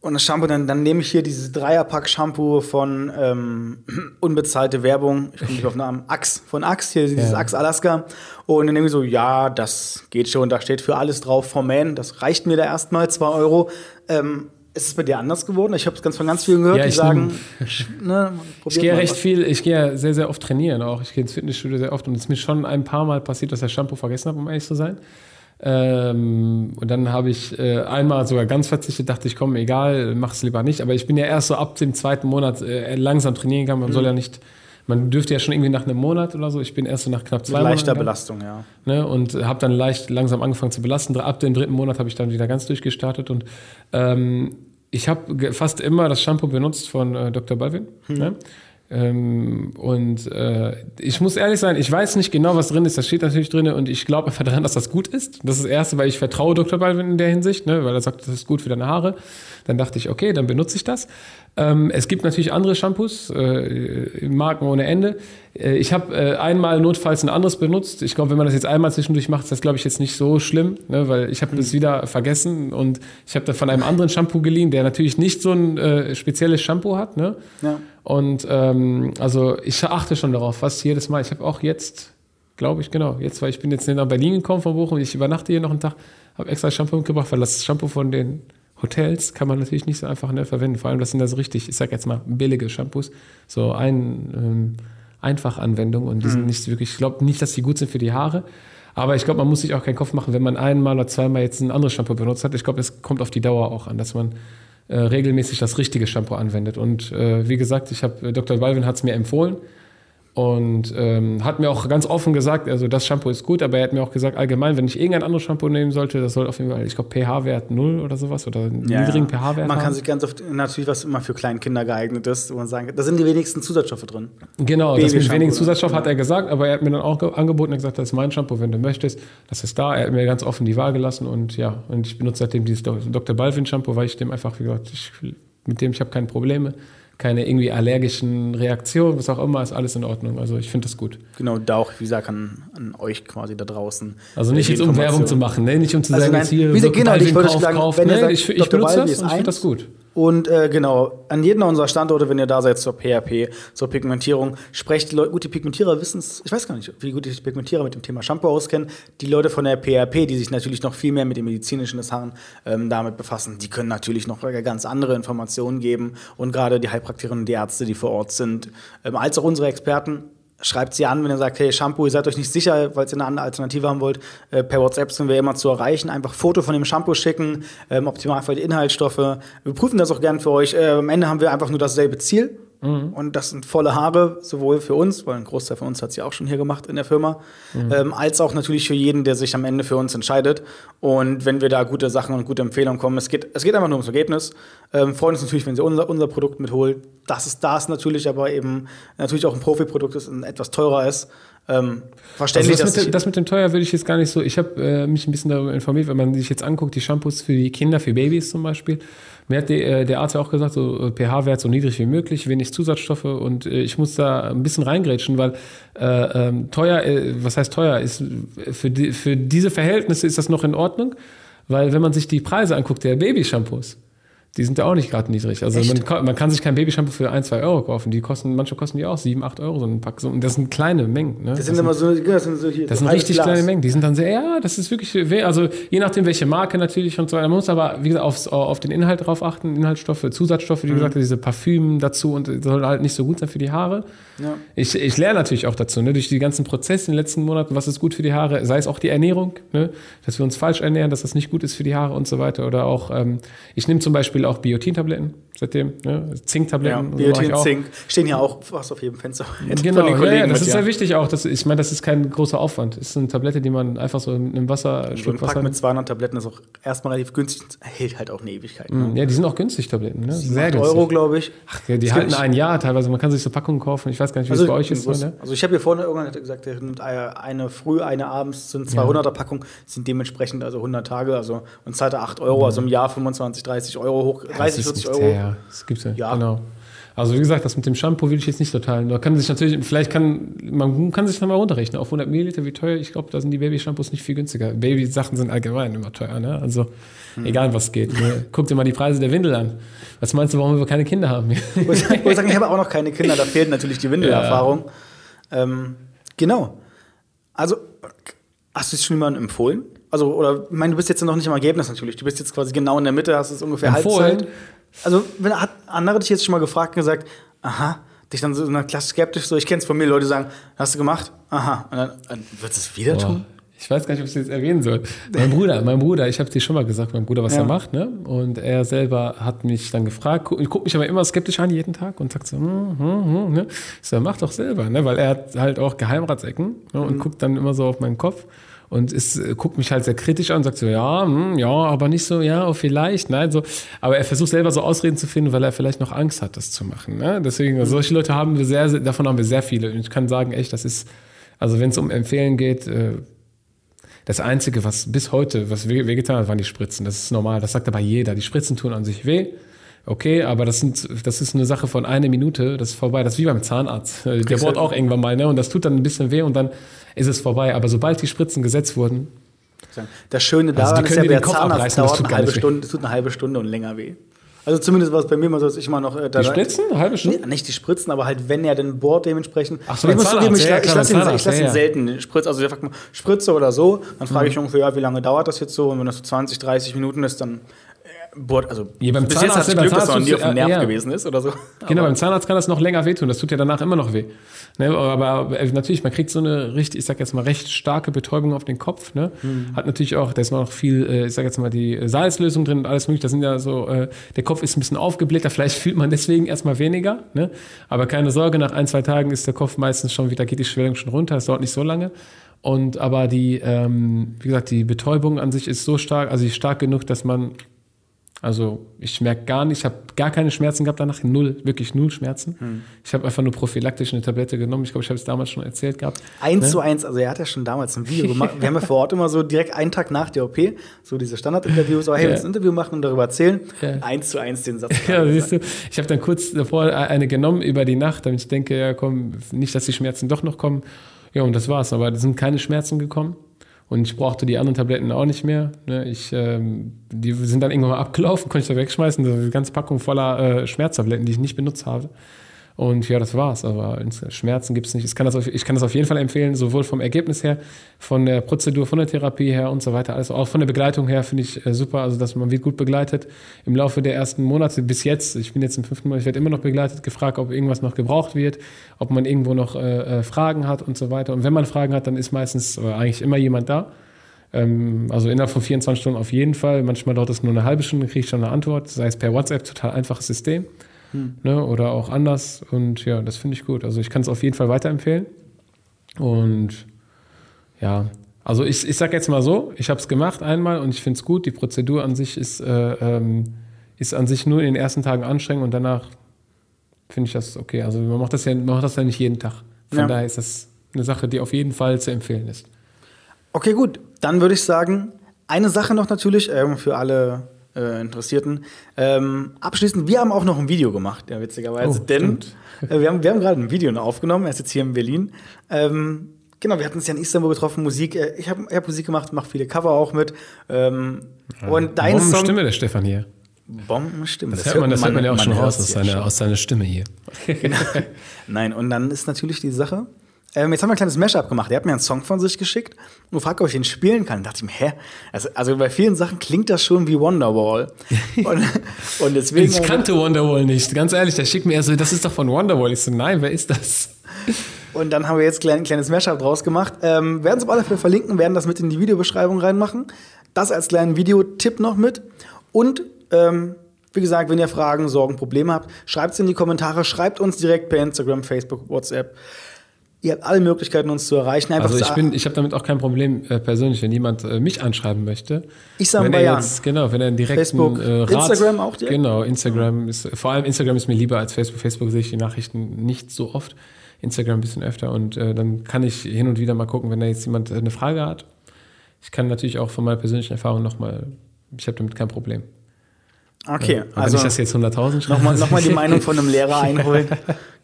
und das Shampoo, dann, dann nehme ich hier dieses Dreierpack-Shampoo von ähm, unbezahlte Werbung, ich komme nicht auf den Namen, Axe, von Axe, hier dieses ja. Axe Alaska. Und dann nehme ich so, ja, das geht schon, da steht für alles drauf vom Man, das reicht mir da erstmal, zwei Euro. Ähm, ist es bei dir anders geworden? Ich habe es ganz von ganz vielen gehört, ja, die sagen, ne, ich gehe recht was. viel, ich gehe sehr, sehr oft trainieren auch. Ich gehe ins Fitnessstudio sehr oft und es ist mir schon ein paar Mal passiert, dass ich das Shampoo vergessen habe, um ehrlich zu sein. Ähm, und dann habe ich äh, einmal sogar ganz verzichtet, dachte ich, komm, egal, mach es lieber nicht. Aber ich bin ja erst so ab dem zweiten Monat äh, langsam trainieren gegangen. Man mhm. soll ja nicht, man dürfte ja schon irgendwie nach einem Monat oder so. Ich bin erst so nach knapp zwei Monaten. Leichter Belastung, ja. Ne, und habe dann leicht langsam angefangen zu belasten. Ab dem dritten Monat habe ich dann wieder ganz durchgestartet und ähm, ich habe fast immer das Shampoo benutzt von äh, Dr. Balvin. Mhm. Ne? Ähm, und äh, ich muss ehrlich sein, ich weiß nicht genau, was drin ist. Das steht natürlich drin und ich glaube einfach daran, dass das gut ist. Das ist das Erste, weil ich vertraue Dr. Balvin in der Hinsicht, ne, weil er sagt, das ist gut für deine Haare. Dann dachte ich, okay, dann benutze ich das. Ähm, es gibt natürlich andere Shampoos, äh, Marken ohne Ende. Äh, ich habe äh, einmal notfalls ein anderes benutzt. Ich glaube, wenn man das jetzt einmal zwischendurch macht, ist das, glaube ich, jetzt nicht so schlimm, ne, weil ich habe mhm. das wieder vergessen und ich habe da von einem anderen Shampoo geliehen, der natürlich nicht so ein äh, spezielles Shampoo hat. Ne? Ja. Und ähm, also ich achte schon darauf, fast jedes Mal. Ich habe auch jetzt, glaube ich, genau, jetzt, weil ich bin jetzt nach Berlin gekommen von Bochum, ich übernachte hier noch einen Tag, habe extra Shampoo mitgebracht, weil das Shampoo von den Hotels kann man natürlich nicht so einfach ne, verwenden. Vor allem, das sind also richtig, ich sag jetzt mal, billige Shampoos. So ein ähm, Einfachanwendung und die sind mhm. nicht wirklich, ich glaube nicht, dass die gut sind für die Haare. Aber ich glaube, man muss sich auch keinen Kopf machen, wenn man einmal oder zweimal jetzt ein anderes Shampoo benutzt hat. Ich glaube, es kommt auf die Dauer auch an, dass man äh, regelmäßig das richtige Shampoo anwendet. Und äh, wie gesagt, ich habe äh, Dr. Balvin hat es mir empfohlen. Und ähm, hat mir auch ganz offen gesagt, also das Shampoo ist gut, aber er hat mir auch gesagt, allgemein, wenn ich irgendein anderes Shampoo nehmen sollte, das soll auf jeden Fall, ich glaube, pH-Wert 0 oder sowas oder einen ja, niedrigen ja. pH-Wert Man haben. kann sich ganz oft, natürlich, was immer für kleine Kinder geeignet ist, wo man sagen da sind die wenigsten Zusatzstoffe drin. Genau, das mit wenigen Zusatzstoffen hat er gesagt, aber er hat mir dann auch angeboten und gesagt, das ist mein Shampoo, wenn du möchtest, das ist da. Er hat mir ganz offen die Wahl gelassen und ja, und ich benutze seitdem dieses Dr. Balvin Shampoo, weil ich dem einfach, wie gesagt, ich, mit dem ich habe keine Probleme keine irgendwie allergischen Reaktionen, was auch immer, ist alles in Ordnung. Also ich finde das gut. Genau, da auch, wie gesagt, an, an euch quasi da draußen. Also nicht jetzt um Werbung zu machen, ne? nicht um zu also sagen, nein, jetzt hier, wie gesagt, genau, ich wollte sagen, kauf, wenn ne? sagt, ich, ich benutze das und ich finde das gut. Und äh, genau, an jedem unserer Standorte, wenn ihr da seid zur PHP, zur Pigmentierung, sprecht die Leute, gut, die Pigmentierer wissen es, ich weiß gar nicht, wie gut die Pigmentierer mit dem Thema Shampoo auskennen. Die Leute von der PHP, die sich natürlich noch viel mehr mit dem medizinischen des Haaren ähm, damit befassen, die können natürlich noch ganz andere Informationen geben. Und gerade die Heilpraktikerinnen und die Ärzte, die vor Ort sind, ähm, als auch unsere Experten, schreibt sie an, wenn ihr sagt, hey, Shampoo, ihr seid euch nicht sicher, weil ihr eine andere Alternative haben wollt. Äh, per WhatsApp sind wir immer zu erreichen. Einfach Foto von dem Shampoo schicken, ähm, optimal für die Inhaltsstoffe. Wir prüfen das auch gern für euch. Äh, am Ende haben wir einfach nur dasselbe Ziel. Mhm. Und das sind volle Haare, sowohl für uns, weil ein Großteil von uns hat sie auch schon hier gemacht in der Firma, mhm. ähm, als auch natürlich für jeden, der sich am Ende für uns entscheidet. Und wenn wir da gute Sachen und gute Empfehlungen kommen, es geht, es geht einfach nur ums Ergebnis. Ähm, freuen uns natürlich, wenn sie unser, unser Produkt mitholt. Das ist das natürlich, aber eben natürlich auch ein Profiprodukt ist und etwas teurer ist. Ähm, verständlich. Also das, mit, das, mit, dem teuer würde ich jetzt gar nicht so. Ich habe äh, mich ein bisschen darüber informiert, wenn man sich jetzt anguckt, die Shampoos für die Kinder, für Babys zum Beispiel. Mir hat die, äh, der Arzt ja auch gesagt, so äh, pH-Wert so niedrig wie möglich, wenig Zusatzstoffe und äh, ich muss da ein bisschen reingrätschen, weil äh, ähm, teuer, äh, was heißt teuer, ist für, die, für diese Verhältnisse ist das noch in Ordnung, weil wenn man sich die Preise anguckt der Babyshampoos, die sind ja auch nicht gerade niedrig. Also man, man, kann sich kein Babyshampoo für ein, zwei Euro kaufen. Die kosten, manche kosten die auch sieben, acht Euro so ein Pack. und das sind kleine Mengen. Ne? Das, das sind immer so, das sind so hier. Das sind richtig Glas. kleine Mengen. Die sind dann sehr, ja, das ist wirklich, also je nachdem welche Marke natürlich und so. Man muss aber, wie gesagt, aufs, auf den Inhalt drauf achten. Inhaltsstoffe, Zusatzstoffe, wie mhm. gesagt, diese Parfüm dazu und soll halt nicht so gut sein für die Haare. Ja. Ich, ich lerne natürlich auch dazu, ne? durch die ganzen Prozesse in den letzten Monaten, was ist gut für die Haare, sei es auch die Ernährung, ne? dass wir uns falsch ernähren, dass das nicht gut ist für die Haare und so weiter. Oder auch, ähm, ich nehme zum Beispiel auch Biotin-Tabletten seitdem, ne? Zinktabletten. Ja, Biotin, so Zink, stehen ja auch fast auf jedem Fenster. Genau, ja, ja, das ist sehr wichtig auch. Das, ich meine, das ist kein großer Aufwand. Das ist eine Tablette, die man einfach so in einem Wasser, ein Pack mit 200 Tabletten ist auch erstmal relativ günstig, hält halt auch eine Ewigkeit. Ne? Ja, die sind auch günstig, Tabletten. Ne? Sehr günstig. Euro, glaube ich. Ach, ja, die das halten ein Jahr teilweise. Man kann sich so Packungen kaufen. Ich weiß gar nicht, wie also, es bei euch ist. Ne? Also ich habe hier vorne irgendwann gesagt, der nimmt eine früh, eine abends, sind 200er Packungen, sind dementsprechend also 100 Tage, also und zahlt er 8 Euro, also im Jahr 25, 30 Euro hoch, 30, 40 Euro. Ja, das gibt's ja. ja. Genau. Also wie gesagt, das mit dem Shampoo will ich jetzt nicht totalen. Man kann sich natürlich, vielleicht kann, man kann sich dann mal runterrechnen auf 100 Milliliter, wie teuer. Ich glaube, da sind die Baby-Shampoos nicht viel günstiger. Baby-Sachen sind allgemein immer teuer, ne? Also hm. egal was geht. Ne? Guck dir mal die Preise der Windel an. Was meinst du, warum wir keine Kinder haben? ich würde sagen, ich habe auch noch keine Kinder, da fehlt natürlich die Windelerfahrung. Ja. Ähm, genau. Also, hast du es schon jemandem empfohlen? Also, oder, ich meine, du bist jetzt noch nicht im Ergebnis natürlich. Du bist jetzt quasi genau in der Mitte, hast es ungefähr empfohlen? Halbzeit. Also, wenn, hat andere dich jetzt schon mal gefragt und gesagt, aha, dich dann so na, klassisch skeptisch, so, ich kenne es von mir, Leute sagen, hast du gemacht? Aha. Und dann, dann wird es wieder Boah. tun? Ich weiß gar nicht, ob ich es jetzt erwähnen soll. Mein Bruder, mein Bruder, ich habe dir schon mal gesagt, mein Bruder, was ja. er macht, ne? Und er selber hat mich dann gefragt, guckt guck mich aber immer skeptisch an jeden Tag und sagt so, hm, hm, hm, ne? Ich so, mach doch selber, ne? Weil er hat halt auch Geheimratsecken ne? und mhm. guckt dann immer so auf meinen Kopf und ist, guckt mich halt sehr kritisch an und sagt so, ja, hm, ja, aber nicht so, ja, oh, vielleicht, nein, so. Aber er versucht selber so Ausreden zu finden, weil er vielleicht noch Angst hat, das zu machen. Ne? Deswegen, also solche Leute haben wir sehr, davon haben wir sehr viele. Und ich kann sagen, echt, das ist, also wenn es um Empfehlen geht, äh, das Einzige, was bis heute, was wehgetan hat, waren die Spritzen. Das ist normal, das sagt aber jeder. Die Spritzen tun an sich weh. Okay, aber das, sind, das ist eine Sache von einer Minute, das ist vorbei. Das ist wie beim Zahnarzt. Der bohrt auch irgendwann mal, ne? Und das tut dann ein bisschen weh und dann ist es vorbei. Aber sobald die Spritzen gesetzt wurden. Das Schöne also daran also ist ja, der Zahnarzt dauert eine halbe Stunde, es tut eine halbe Stunde und länger weh. Also zumindest war es bei mir mal so, dass ich immer noch. Äh, die Spritzen? Eine halbe Stunde? Nee, nicht die Spritzen, aber halt, wenn er den bohrt dementsprechend. Ach so, ich muss zugeben, ich, ja, ich lasse ihn, lass ihn ja, selten Spritze. Also der fragt mal, Spritze oder so. Dann frage ich mhm. ungefähr, ja, wie lange dauert das jetzt so? Und wenn das so 20, 30 Minuten ist, dann bohrt, also ja, beim bis Zahnarzt, jetzt hat Glück, dass er nie auf dem Nerv ja. gewesen ist oder so. Genau, beim Zahnarzt kann das noch länger wehtun, das tut ja danach immer noch weh. Ne, aber äh, natürlich, man kriegt so eine richtig, ich sag jetzt mal, recht starke Betäubung auf den Kopf. Ne? Mhm. Hat natürlich auch, da ist noch viel, äh, ich sag jetzt mal, die Salzlösung drin und alles mögliche. Das sind ja so, äh, der Kopf ist ein bisschen aufgebläht, vielleicht fühlt man deswegen erstmal weniger. Ne? Aber keine Sorge, nach ein, zwei Tagen ist der Kopf meistens schon wieder, geht die Schwellung schon runter, es dauert nicht so lange. Und aber die, ähm, wie gesagt, die Betäubung an sich ist so stark, also stark genug, dass man also ich merke gar nicht, ich habe gar keine Schmerzen gehabt danach, null, wirklich null Schmerzen. Hm. Ich habe einfach nur prophylaktisch eine Tablette genommen. Ich glaube, ich habe es damals schon erzählt gehabt. Eins ne? zu eins, also er hat ja schon damals ein Video gemacht. Wir haben ja vor Ort immer so direkt einen Tag nach der OP, so diese Standardinterviews, aber hey, ja. wir ein Interview machen und darüber erzählen. Ja. Eins zu eins den Satz. Ja, siehst du, ich habe dann kurz davor eine genommen über die Nacht, damit ich denke, ja komm, nicht, dass die Schmerzen doch noch kommen. Ja, und das war's. Aber es sind keine Schmerzen gekommen. Und ich brauchte die anderen Tabletten auch nicht mehr. Ne? Ich, ähm, die sind dann irgendwann mal abgelaufen, konnte ich da wegschmeißen. Eine ganze Packung voller äh, Schmerztabletten, die ich nicht benutzt habe. Und ja, das war's. Aber Schmerzen gibt es nicht. Ich kann, das auf, ich kann das auf jeden Fall empfehlen, sowohl vom Ergebnis her, von der Prozedur, von der Therapie her und so weiter. Also auch von der Begleitung her finde ich äh, super. Also, dass man wird gut begleitet im Laufe der ersten Monate bis jetzt. Ich bin jetzt im fünften Monat, ich werde immer noch begleitet, gefragt, ob irgendwas noch gebraucht wird, ob man irgendwo noch äh, äh Fragen hat und so weiter. Und wenn man Fragen hat, dann ist meistens oder eigentlich immer jemand da. Ähm, also innerhalb von 24 Stunden auf jeden Fall. Manchmal dauert es nur eine halbe Stunde, kriege ich schon eine Antwort, sei es per WhatsApp, total einfaches System. Hm. Ne, oder auch anders. Und ja, das finde ich gut. Also ich kann es auf jeden Fall weiterempfehlen. Und ja, also ich, ich sage jetzt mal so, ich habe es gemacht einmal und ich finde es gut. Die Prozedur an sich ist, äh, ähm, ist an sich nur in den ersten Tagen anstrengend und danach finde ich das okay. Also man macht das ja, man macht das ja nicht jeden Tag. Von ja. daher ist das eine Sache, die auf jeden Fall zu empfehlen ist. Okay, gut. Dann würde ich sagen, eine Sache noch natürlich ähm, für alle äh, Interessierten. Ähm, abschließend, wir haben auch noch ein Video gemacht, ja, witzigerweise, oh, denn äh, wir haben, wir haben gerade ein Video aufgenommen, er ist jetzt hier in Berlin. Ähm, genau, wir hatten uns ja in Istanbul getroffen, Musik. Äh, ich habe hab Musik gemacht, mache viele Cover auch mit. Ähm, ja, und dein Song. Stimme der Stefan hier. Bombenstimme. Das, das hört man, das hört man ja auch schon raus aus seiner, aus seiner Stimme hier. genau. Nein, und dann ist natürlich die Sache, ähm, jetzt haben wir ein kleines Mashup gemacht. Er hat mir einen Song von sich geschickt und fragt, ob ich ihn spielen kann. Da dachte ich mir, hä? Also, also bei vielen Sachen klingt das schon wie Wonderwall. Und, und deswegen. Ich kannte Wonderwall nicht. Ganz ehrlich, der schickt mir erst so, das ist doch von Wonderwall. Ich so, nein, wer ist das? Und dann haben wir jetzt ein kleines Mashup draus gemacht. Ähm, werden es auf alle Fälle verlinken, werden das mit in die Videobeschreibung reinmachen. Das als kleinen Videotipp noch mit. Und ähm, wie gesagt, wenn ihr Fragen, Sorgen, Probleme habt, schreibt es in die Kommentare, schreibt uns direkt per Instagram, Facebook, WhatsApp. Ihr habt alle Möglichkeiten, uns zu erreichen. Einfach also ich bin, ich habe damit auch kein Problem äh, persönlich, wenn jemand äh, mich anschreiben möchte. Ich sage bei Jan. Genau, wenn er einen direkten Facebook, äh, Rat, Instagram auch direkt? Genau, Instagram ist, vor allem Instagram ist mir lieber als Facebook. Facebook sehe ich die Nachrichten nicht so oft. Instagram ein bisschen öfter und äh, dann kann ich hin und wieder mal gucken, wenn da jetzt jemand äh, eine Frage hat. Ich kann natürlich auch von meiner persönlichen Erfahrung nochmal, ich habe damit kein Problem. Okay, ja. also. Wenn ich das jetzt 100.000 schreibe. Nochmal, nochmal die Meinung von einem Lehrer einholen.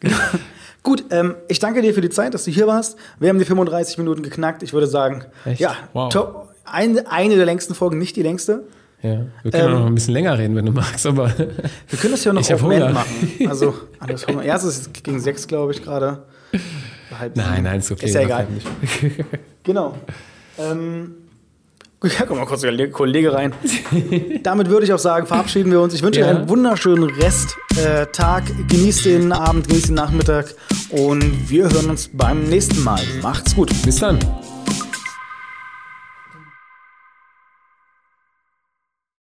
Gut, ähm, ich danke dir für die Zeit, dass du hier warst. Wir haben die 35 Minuten geknackt. Ich würde sagen, Echt? ja, wow. top, ein, eine der längsten Folgen, nicht die längste. Ja, wir können ähm, noch ein bisschen länger reden, wenn du magst, aber. Wir können das ja noch auf Moment machen. Also, alles Hunger. Ja, es ist gegen sechs, glaube ich, gerade. Nein, nein, ist okay. Ist ja egal. genau. Ähm, ja, komm mal kurz Kollege rein. Damit würde ich auch sagen, verabschieden wir uns. Ich wünsche ja. einen wunderschönen Resttag. Äh, genießt den Abend, genießt den Nachmittag und wir hören uns beim nächsten Mal. Macht's gut. Bis dann.